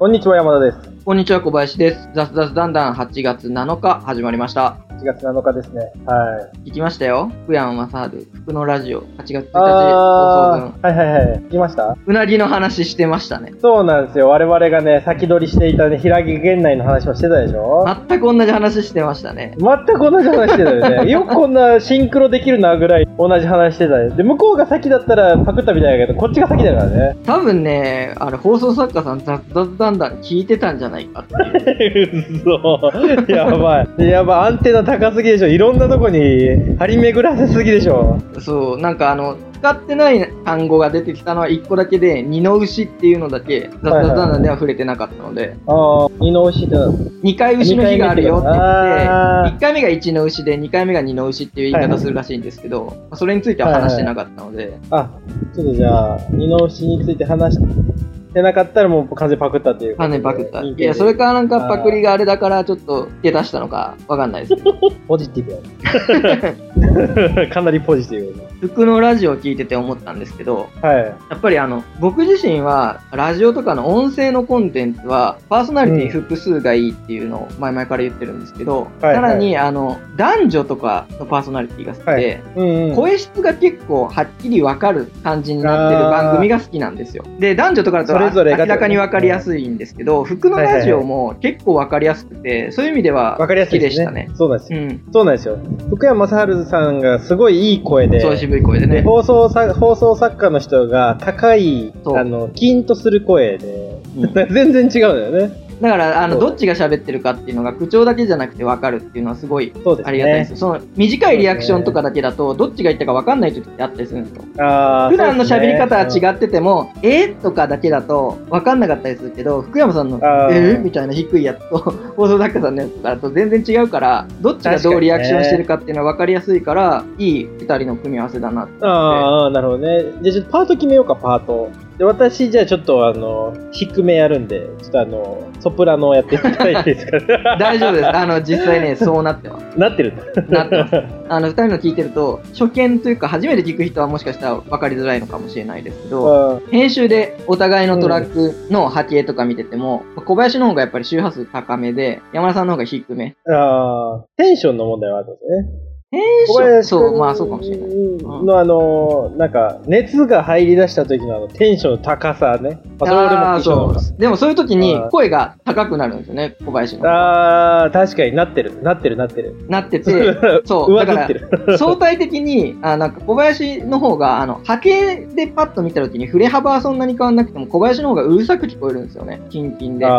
こんにちは、山田です。こんにちは、小林です。雑雑だんだん8月7日始まりました。1月7日ですね。はい。聞きましたよ。福山雅治、福のラジオ、8月1日放送あ分。ー、はいはいはい。聞きました？うなぎの話してましたね。そうなんですよ。我々がね、先取りしていたね、平木源内の話をしてたでしょ？全く同じ話してましたね。全く同じ話してたよね。よくこんなシンクロできるなぐらい同じ話してたよ。で、向こうが先だったらパクったみたいだけど、こっちが先だからね。多分ね、あれ放送作家さんだんだん聞いてたんじゃないかっていう。嘘。やばい。やばい。アンテナ高すぎでしょ。いろんなとこに張り巡らせすぎでしょ。そう、なんかあの、使ってない単語が出てきたのは1個だけで、二の牛っていうのだけ、雑雑だんだんでは触れてなかったので、ああ、二の牛だ。2回牛の日があるよって言って、あー。1回目が1の牛で2回目が2の牛っていう言い方するらしいんですけど、それについては話してなかったので、あ、ちょっとじゃあ、二の牛について話してなかったらもう完全にパクったっていう。完全にパクった。いいや、それかなんかパクリがあれだからちょっと手出したのかわかんないですけど、ポジティブ かなりポジティブ服のラジオを聞いてて思ったんですけど、だはい。やっぱりあの、僕自身は、ラジオとかの音声のコンテンツは、パーソナリティ複数がいいっていうのを前々から言ってるんですけど、はいさらに、あの、男女とかのパーソナリティが好きで、はいうんうん。声質が結構はっきりわかる感じになってる番組が好きなんですよ。で、男女とかだとそれぞれが明らかにわかりやすいんですけど、服のラジオも結構わかりやすくて、そういう意味ではわかりや好。きですしたね。そうなんですよ。うん。そうなんですよ。福山雅治さんがすごいいい声で、そう渋い声でね。で放送さ放送作家の人が高い、あの、キーンとする声で、うん 全然違うんだよね。だから、あの、どっちが喋ってるかっていうのが口調だけじゃなくてわかるっていうのはすごい。ありがたいです。その短いリアクションとかだけだと、どっちが言ったかわかんない時ってあったりするんですよ。普段の喋り方は違ってても、えーとかだけだと分かんなかったりするけど、福山さんのえーみたいな低いやつと、放送作家さんのやつだと全然違うから、どっちがどうリアクションしてるかっていうのは分かりやすいから、いい二人の組み合わせだなって。ああ、なるほどね。じゃあちょっとパート決めようか、パート。で、私、じゃあちょっとあの、低めやるんで、ちょっとあの、ソプラノやってみたいですか 大丈夫です。あの、実際ね、そうなってます。なってるんだ。なってます。あの、二人の聞いてると、初見というか、初めて聞く人はもしかしたら分かりづらいのかもしれないですけど、あ編集でお互いのトラックの波形とか見てても、小林の方がやっぱり周波数高めで、山田さんの方が低め。あー、テンションの問題はあるんですね。編集そう、まあそうかもしれない。うんのあの、なんか、熱が入り出した時のあの、テンションの高さね。まあ、それ俺もそう。でもそういう時に声が高くなるんですよね、小林の。ら。あー、確かになってる。なってる、なってる。なってて、そう。だか上ずってる。ら、相対的に、あなんか小林の方が、あの、波形でパッと見た時に振れ幅はそんなに変わんなくても、小林の方がうるさく聞こえるんですよね、キンキンで。だか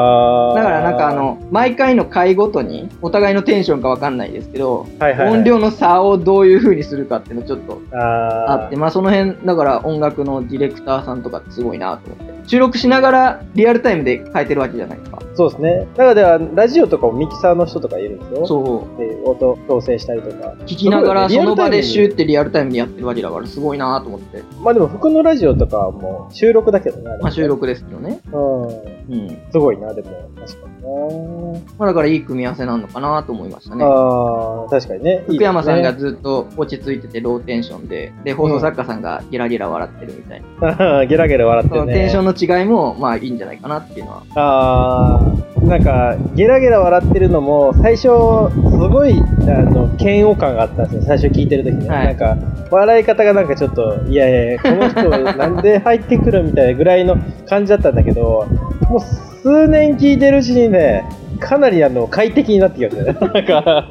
らなんかあ、の、毎回の回ごとに、お互いのテンションかわかんないですけど、はいはいはい音量の差をどういう風にするかっていうのちょっとあって、まあその辺、だから音楽のディレクターさんとかってすごいなと思って。収録しながらリアルタイムで変えてるわけじゃないですか。そうですね。だからでは、ラジオとかもミキサーの人とかいるんですよ。そう。で音調整したりとか。聞きながらその場でシューリってリアルタイムでやってるわけだからすごいなと思って。まあでも、服のラジオとかはもう収録だけどね。まあ収。録ですけどね。うん。うん。すごいな、でも。確かにな。まあだからいい組み合わせなのかなと思いましたね。ああ、確かにね。福山さんがずっと落ち着いててローテンションで、で、放送作家さんがゲラゲラ笑ってるみたいな。ゲラゲラ笑ってそるね。のテンションの違いも、まあいいんじゃないかなっていうのは。ああ、なんか、ゲラゲラ笑ってるのも、最初、すごい、あの、嫌悪感があったんですよ、最初聞いてる時ね。はいなんか、笑い方がなんかちょっと、いやいや、この人、なんで入ってくるみたいなぐらいの感じだったんだけど、もう数年聞いてるうちにね、かなりあの快適になってきましたね。なんか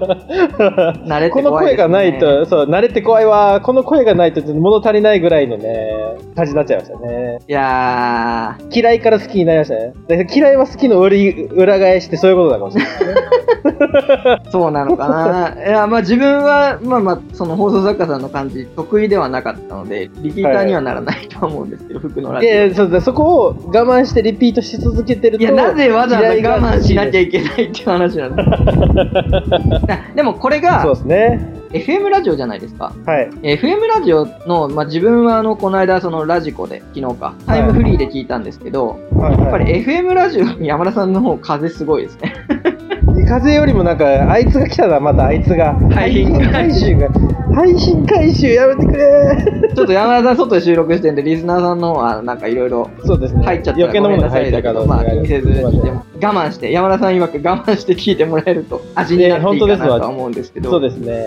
慣れてこの怖いですね声がないと、そう、慣れて怖いわ、この声がないと物足りないぐらいのね、感じになっちゃいましたね。いやー、嫌いから好きになりましたね。嫌いは好きの裏裏返してそういうことなのかもしれないね。そうなのかな。いや、まあ自分は、まあまあ、その放送作家さんの感じ得意ではなかったので、リピーターにはならないとは思うんですけど、服のラジオ。いやそうだそこを我慢してリピートし続けてるといや、なぜわざわざ我慢しなきゃいいけないっていう話なんで でもこれがそうですね FM ラジオじゃないですか。はい。FM ラジオの、まあ、自分はあの、この間、そのラジコで、昨日か、タイムフリーで聞いたんですけど、はいやっぱり FM ラジオに山田さんの方風すごいですね。風よりもなんか、あいつが来たな、またあいつが。配信回収が。配信回収やめてくれちょっと山田さん外で収録してんで、リスナーさんのはなんかいろいろそうですね。入っちゃったら余計なものが入った可能性だけど、まあ気にせず聞いても我慢して、山田さん曰く我慢して聞いてもらえると味になっていいかなとは思うんですけど。そうですね。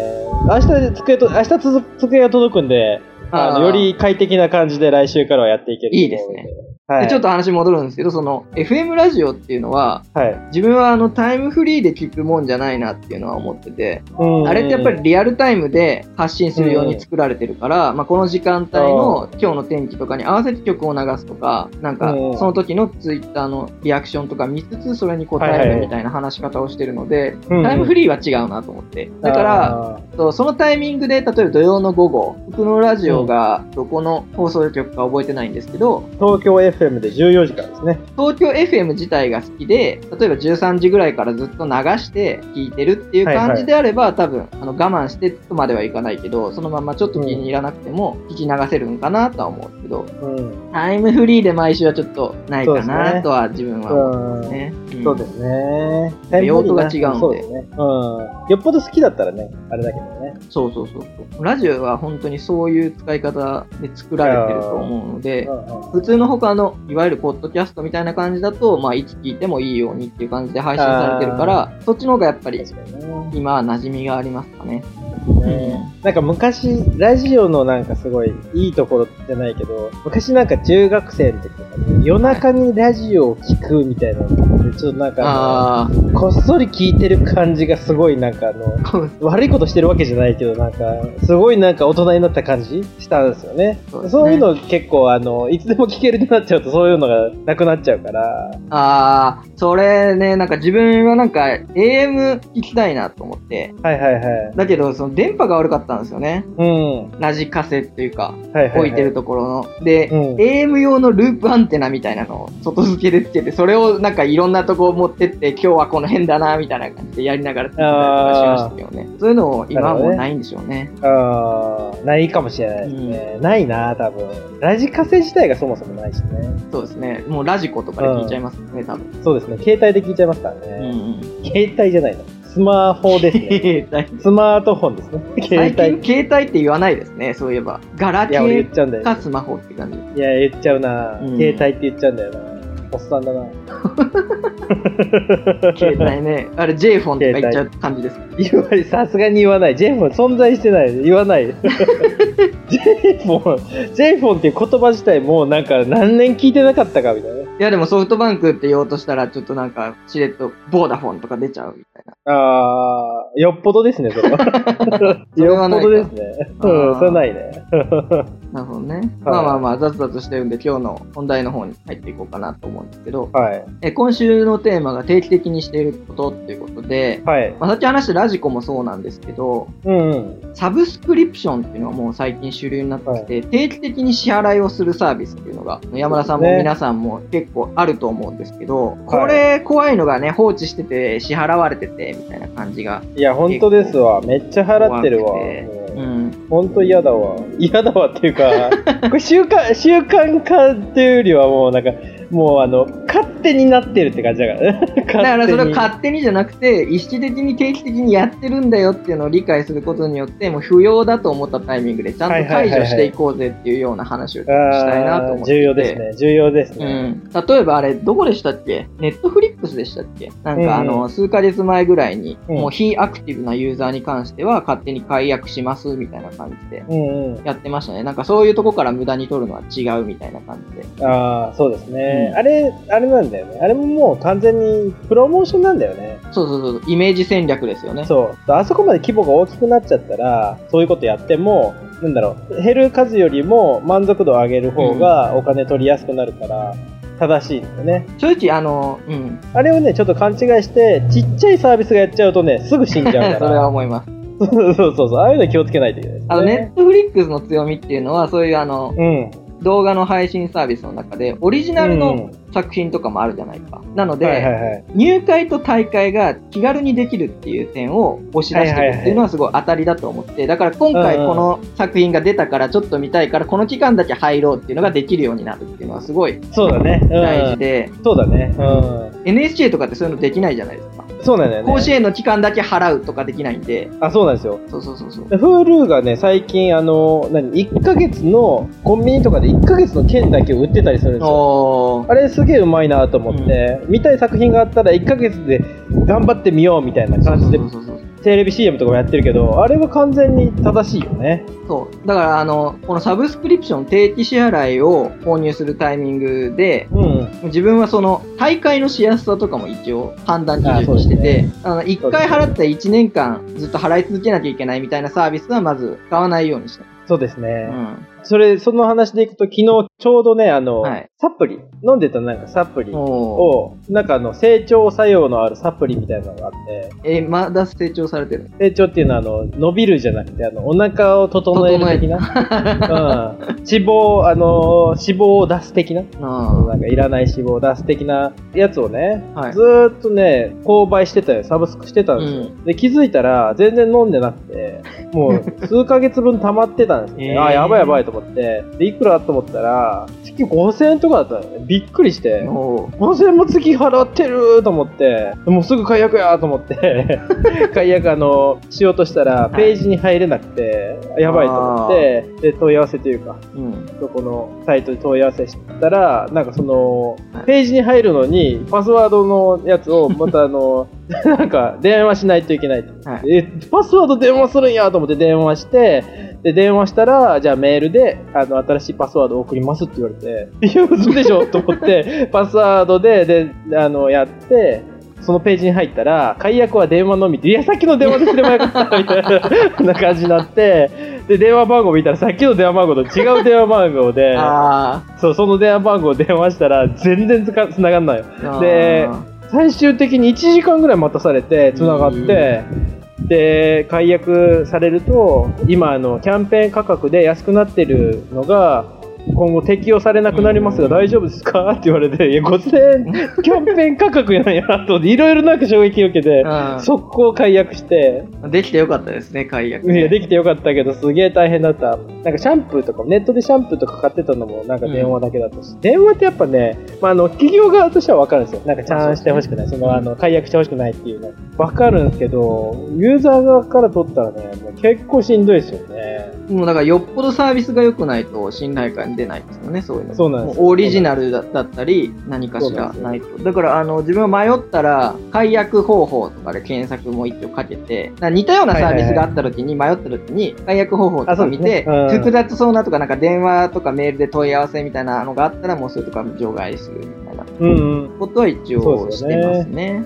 明日机と、明日つ机が届くんで、あのより快適な感じで来週からはやっていけるいいですね。はい。でちょっと話戻るんですけど、その FM ラジオっていうのは、はい。自分はあのタイムフリーで聞くもんじゃないなっていうのは思ってて、うんあれってやっぱりリアルタイムで発信するように作られてるから、まあ、この時間帯の今日の天気とかに合わせて曲を流すとか、なんかうんその時のツイッターのリアクションとか見つつそれに答えるみたいな話し方をしてるので、うんタイムフリーは違うなと思って。だから、あそのタイミングで、例えば土曜の午後、僕のラジオがどこの放送局か覚えてないんですけど、ー東京 FM で14時からですね。東京 FM 自体が好きで、例えば13時ぐらいからずっと流して聞いてるっていう感じであれば、多分あの我慢してとまではいかないけど、そのままちょっと気に入らなくても聞き流せるんかなとは思うけど、うん。タイムフリーで毎週はちょっとないかなとは自分は思ってますうんね。んそうですね。用途が違うんで。うん。よっぽど好きだったらね、あれだけどね。そうそうそうそう。ラジオは本当にそういう使い方で作られてると思うので、普通の他の、いわゆるポッドキャストみたいな感じだと、まあ、いつ聞いてもいいようにっていう感じで配信されてるから、そっちの方がやっぱり。今は馴染みがありますかね。ねなんか昔、ラジオのなんかすごいいいところじゃないけど、昔なんか中学生の時とかに夜中にラジオを聞くみたいなので、ちょっとなんかこっそり聞いてる感じがすごいなんかあの、あ、悪いことしてるわけじゃないけど、なんか、すごいなんか大人になった感じしたんですよね。そうねそういうの結構あの、いつでも聞けるようになっちゃうとそういうのがなくなっちゃうから、ああ、それね、なんか自分はなんか AM 聞きたいなと思って、はいはいはい。だけどその電波が悪かったんですよね。うん。ラジカセっていうか、はいはい、はい。置いてるところの。で、うん AM 用のループアンテナみたいなのを外付けでつけて、それをなんかいろんなとこ持ってって、今日はこの辺だな、みたいな感じでやりながら聞いたりとかしましたけどね。そういうのを今はもうないんでしょうね。あーないかもしれないですね。ないな、多分。ラジカセ自体がそもそもないしね。そうですね。もうラジコとかで聞いちゃいますね、多分。そうですね。携帯で聞いちゃいますからうんね。うん。携帯じゃないの。スマホですね。携帯スマートフォンですね。携最帯。近、携帯って言わないですね、そういえば。ガラケっちゃうんだよ。ーかスマホって感じ。いや、言っちゃうな、うん携帯って言っちゃうんだよな。おっさんだな。携帯ね。あれ、J フォンとか言っちゃう感じです。言わない、さすがに言わない。J フォン存在してない。言わない。J フォン、J フォンっていう言葉自体もうなんか何年聞いてなかったかみたいな。いや、でもソフトバンクって言おうとしたら、ちょっとなんか、しれっと、ボーダフォンとか出ちゃうみたいな。あー、よっぽどですね、それは。そ れよっはないかぽどですね。うん、それはないね。なるほどね。まあまあまあ、雑々してるんで、今日の本題の方に入っていこうかなと思うんですけど、はい。え今週のテーマが定期的にしていることっていうことで、はい。まあ、さっき話したラジコもそうなんですけど、うんうん。サブスクリプションっていうのがもう最近主流になってきて、定期的に支払いをするサービスっていうのが、山田さんもね皆さんも結構あると思うんですけど、これ怖いのがね、放置してて支払われててみたいな感じがいや、本当ですわ。めっちゃ払ってるわ。ううん。本当嫌だわ。嫌だわっていうか、これ習慣、習慣化っていうよりはもうなんか、もうあの、勝手になってるって感じだからね。だだからそれを勝手にじゃなくて、意識的に定期的にやってるんだよっていうのを理解することによって、もう不要だと思ったタイミングでちゃんと解除していこうぜっていうような話をしたいなと思っていて。重要ですね。重要ですね。うん、例えばあれ、どこでしたっけ？ネットフリックスでしたっけ？なんかあの、うん数ヶ月前ぐらいに、うんもう非アクティブなユーザーに関しては勝手に解約しますみたいな感じで。やってましたね。なんかそういうとこから無駄に取るのは違うみたいな感じで。ああ、そうですね、うんあれ、あれなんだよね。あれももう完全にプロモーションなんだよね。そうそうそう、イメージ戦略ですよね。そう。あそこまで規模が大きくなっちゃったら、そういうことやっても、なんだろう、減る数よりも満足度を上げる方がお金取りやすくなるから、正しいんだよね。正直、あの、うん。あれをね、ちょっと勘違いして、ちっちゃいサービスがやっちゃうとね、すぐ死んじゃうか それはら。思います。そうそうそう。ああいうの気をつけないといけないですね。あの、ネットフリックスの強みっていうのは、そういうあの、うん。動画の配信サービスの中で、オリジナルのうん作品とかもあるじゃないか。なので、はいはいはい。入会と大会が気軽にできるっていう点を押し出してるっていうのはすごい当たりだと思って、だから今回この作品が出たからちょっと見たいからこの期間だけ入ろうっていうのができるようになるっていうのはすごいそうだね。うん大事で、そうだね。うん。NHK とかってそういうのできないじゃないですか。そうなんだよね。甲子園の期間だけ払うとかできないんで。あ、そうなんですよ。そうそうそうそう。Hulu がね、最近、あの、何、1ヶ月の、コンビニとかで1ヶ月の券だけを売ってたりするんですよ。あれすげえうまいなと思って、見たい作品があったら1ヶ月で頑張ってみようみたいな感じでテレビ CM とかもやってるけど、あれは完全に正しいよね。そう。だから、あの、このサブスクリプション定期支払いを購入するタイミングで、うん。自分はその大会のしやすさとかも一応判断基準にしてて、あの、一回払ったら1年間ずっと払い続けなきゃいけないみたいなサービスはまず使わないようにしてそうですね。まそれ、その話でいくと、昨日ちょうどね、あの、はい。サプリ、飲んでたなんかサプリを、なんかあの、成長作用のあるサプリみたいなのがあって、えーまだ成長されてる成長っていうのは、あの、伸びるじゃなくて、あの、お腹を整える的な？うん。脂肪、あの、脂肪を出す的な？あなんかいらない脂肪を出す的なやつをね、はい。ずーっとね、購買してたよ、サブスクしてたんですよ。うで、気づいたら、全然飲んでなくて、もう数ヶ月分溜まってたんですね。えー。あ、やばいやばいと思って、で、いくらと思ったら、月5000円とかだったのね。びっくりして、おー5000円も月払ってると思って、もうすぐ解約やと思って、解約あの、しようとしたら、い。ページに入れなくて、やばいと思って、で、問い合わせというか、うん。そこのサイトで問い合わせしたら、なんかそのはい、ページに入るのに、パスワードのやつを、またあの、なんか、電話しないといけないと。はいえ、パスワード電話するんやと思って電話して、で、電話したら、じゃあメールで、あの、新しいパスワードを送りますって言われて、いや、嘘でしょと思って、パスワードで、で、あの、やって、そのページに入ったら、解約は電話のみって、いや、さっきの電話ですればよかった、みたいなな感じになって、で、電話番号見たら、さっきの電話番号と違う電話番号で、あそう、その電話番号を電話したら、全然つか繋がんないよ。ーであ最終的に1時間ぐらい待たされて、繋がって、で、解約されると、今、あの、キャンペーン価格で安くなってるのが、今後適用されなくなりますが大丈夫ですか？って言われて、いや、5000円、キャンペーン価格やんやと思って、いろいろなんか衝撃を受けて、ー速攻解約して、うんできてよかったですね、解約。いや、できてよかったけど、すげえ大変だった。なんかシャンプーとか、ネットでシャンプーとか買ってたのも、なんか電話だけだったし、電話ってやっぱね、まあ、あの、企業側としてはわかるんですよ。なんか、ちゃんしてほしくない。その、あの、解約してほしくないっていうの。わかるんですけど、ユーザー側から取ったらね、結構しんどいですよね。もうだからよっぽどサービスが良くないと信頼感出ないですよね、そういうの。そうなんです。オリジナルだだったり、何かしらないと。だから、あの、自分が迷ったら、解約方法とかで検索も一応かけて、似たようなサービスがあった時に、迷った時に、解約方法とか見て、複雑そうなとか、なんか電話とかメールで問い合わせみたいなのがあったら、もうそういうとこは除外するみたいなうんうん。ことは一応してますね。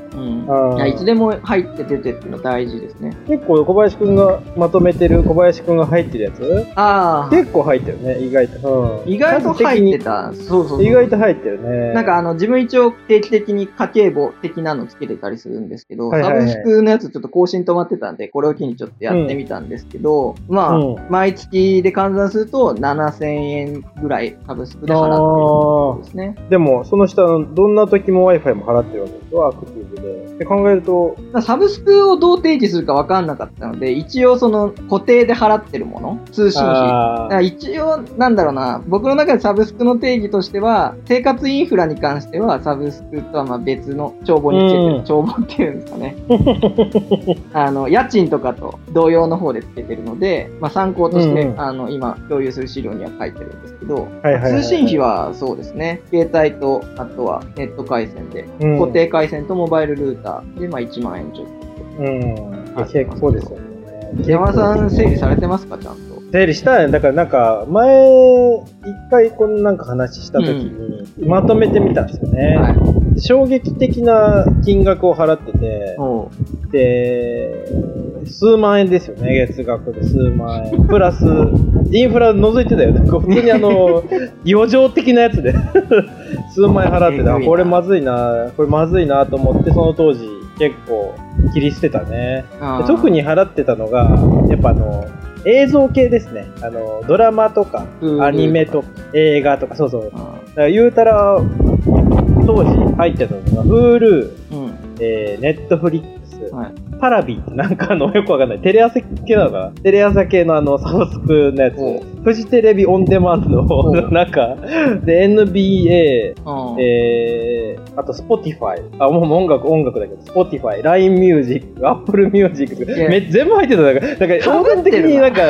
いや。いつでも入って出てっていうの大事ですね。結構小林くんがまとめてる小林くんが入ってるやつ？ああ、結構入ってるね、意外と。うん。意外と入ってた。そうそう。意外と入ってるね。なんかあの、自分一応定期的に家計簿的なのつけてたりするんですけど、サブスクのやつちょっと更新止まってたんで、これを機にちょっとやってみたんですけど、まあ、うん毎月で換算すると7000円ぐらいサブスクで払ってるんですね。でも、その下の、どんな時も Wi-Fi も払ってるわけですよアクティブで。って考えると、まあサブスクをどう定義するか分かんなかったので、一応その固定で払ってるもの、通信費。一応、なんだろうな、僕の中でサブスクの定義としては、生活インフラに関しては、サブスクとはまあ別の帳簿につけてる、うん。帳簿っていうんですかね。あの、家賃とかと同様の方でつけてるので、まあ参考として、うんうん。あの、今共有する資料には書いてるんですけど、通信費はそうですね、携帯と、あとはネット回線で、うん。固定回線とモバイルルーターで、まあ1万円ちょっうん。結構ですよね。と。山田さん整理されてますか、ちゃんと？整理したね。だからなんか、前、一回このなんか話した時に、まとめてみたんですよね。はい。衝撃的な金額を払ってて、で、数万円ですよね、月額で数万円。プラス、インフラ除いてたよ。なんか普通にあの、余剰的なやつで、数万円払ってた。あこれまずいな、これまずいなと思って、その当時結構切り捨てたね。特に払ってたのが、やっぱあの、映像系ですね。あの、ドラマとか、アニメとか、映画とか、そうそう。だかあら言うたら、当時入ってたのが、Hulu、ーうん。えー、Netflix、はい。パラビってなんかあの、よくわかんない。テレ朝系なのかな？テレ朝系のあの、サブスクのやつ。フジテレビオンデマンド。おう。なんか、で、NBA、うんえー、あと Spotify。あ、もう音楽、音楽だけど、Spotify、LINE Music、Apple Music いやめ全部入ってた。なんか、なんか、被音楽的になんか、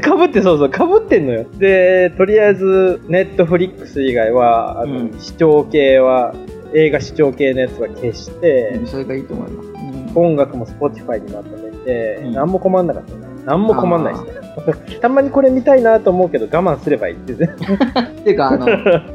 かぶって、そうそう、かぶってんのよ。で、とりあえず、Netflix 以外は、あの、うん。視聴系は、映画視聴系のやつは消して、それがいいと思います。うん音楽も Spotify にまとめて、うん何も困んなかったね。何も困んないですね。たまにこれ見たいなと思うけど、我慢すればいいってね。っ ていうか、あの、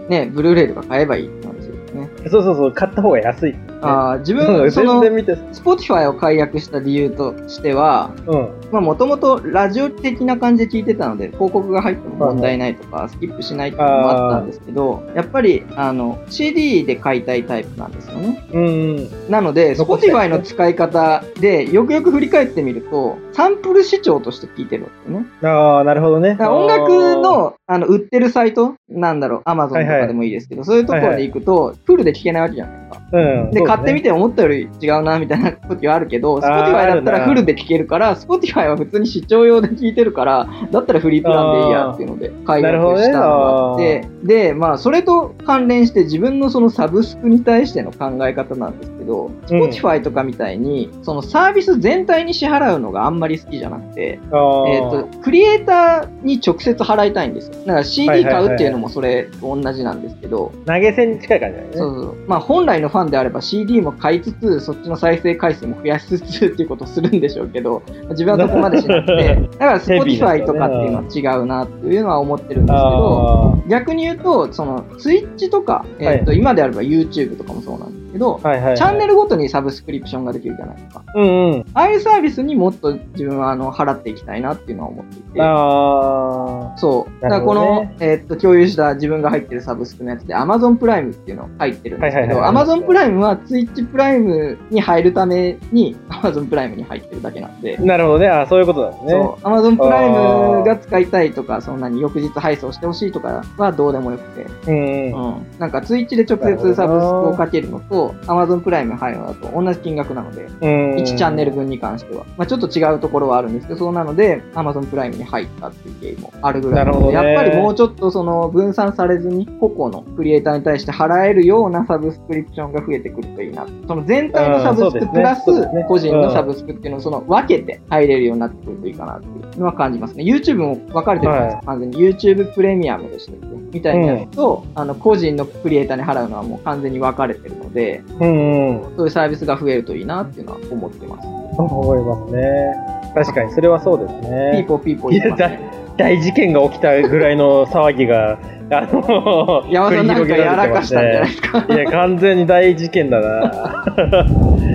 ね、ブルーレイとか買えばいいって話ですね。そうそうそう、買った方が安い。ああ、自うん分、その全然、見て、Spotify を解約した理由としては、うん。まあもともとラジオ的な感じで聞いてたので、広告が入っても問題ないとか、スキップしないっていうのもあったんですけど、やっぱり、あの、CD で買いたいタイプなんですよね。うん。なので、Spotify の使い方で、よくよく振り返ってみると、サンプル視聴として聞いてるんですよね。ああ、なるほどね。音楽の、あの、売ってるサイトなんだろう、Amazon とかでもいいですけど、そういうところで行くと、フルで聞けないわけじゃないですか。うん。で、買ってみて。て思ったより違うな、みたいな時はあるけど、Spotify だったらフルで聞けるから、Spotify は普通に視聴用で聞いてるから、だったらフリープランでいいやっていうので、解約したのがあって、で、まあ、それと関連して自分のそのサブスクに対しての考え方なんですけど、Spotify とかみたいに、そのサービス全体に支払うのがあんまり好きじゃなくて、えっ、と、クリエイターに直接払いたいんですよ。だからはい CD 買うっていうのもそれと同じなんですけど、投げ銭に近い感じだよね。そうそう。まあ本来のファンであれば CD も買いつつ、そっちの再生回数も増やしつつっていうことをするんでしょうけど、自分はそこまでしなくて、だから Spotify とかっていうのは違うなっていうのは思ってるんですけど、あ逆に言うと、その Twitch とか、えっ、と、今であれば YouTube とかもそうなんですけど、あ、はいはいはい。チャンネルごとにサブスクリプションができるじゃないですか。うんうん。ああいうサービスにもっと自分はあの払っていきたいなっていうのは思っていて。あそう。だからこの、ねえーっと、共有した自分が入ってるサブスクのやつで Amazon プライムっていうのが入ってるんですけど、はいはいはい Amazon プライムは Twitch プライムに入るために Amazon プライムに入ってるだけなんで、ー。なるほどね。あーそういうことなんですね。そう、Amazon プライムが使いたいとか、そんなに翌日配送してほしいとかはどうでもよくて、うんうん。うん。なんか Twitch で直接サブスクをかけるのと、Amazon プライム入るのだと同じ金額なので、うん。1チャンネル分に関しては。まあちょっと違うところはあるんですけど、そうなので、Amazon プライムに入ったっていう経緯もあるぐらいなので、やっぱりもうちょっとその分散されずに、個々のクリエイターに対して払えるようなサブスクリプションが増えてくるといいな。その全体のサブスクプラス個人のサブスクっていうのをその分けて入れるようになってくるといいかなっていうのは感じますね。YouTube も分かれてるんですよ。完全に YouTube プレミアムでしたっけ？みたいなやつと、あの、個人のクリエイターに払うのはもう完全に分かれてるので、うんうん。そういうサービスが増えるといいなっていうのは思ってます。思いますね。確かに、それはそうですピーね。ポーピーポー言ってますね。大大事件が起きたぐらいの騒ぎが、あの、山田さんなんかやらかしたんじゃないですか。いや、完全に大事件だな。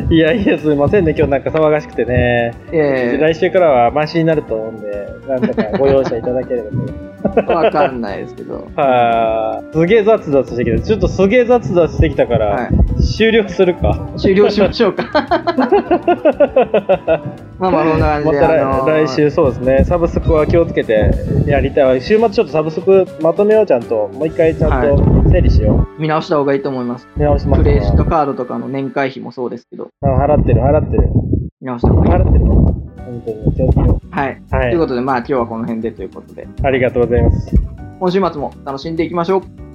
いやいや、すいませんね。今日なんか騒がしくてね。え来週からはマシになると思うんで、なんとかご容赦いただければと。えわかんないですけど。はあ、すげえ雑雑してきた。ちょっとすげえ雑雑してきたから、はい。終了するか。終了しましょうか。まあまあ、そんな感じで。また来,、あのー来週そうですね、サブスクは気をつけてやりたいわ。週末ちょっとサブスクまとめよう、ちゃんと。もう一回ちゃんと整理しよ見直した方がいいと思います。う。見直しますクレジットわカードとかの年会費もそうですけど、うん払ってる、払ってる。見直した方がいい。払ってるわ。本当に気をつけよはい。う。はい。ということで、まあ今日はこの辺でということで、ありがとうございます。今週末も楽しんでいきましょう。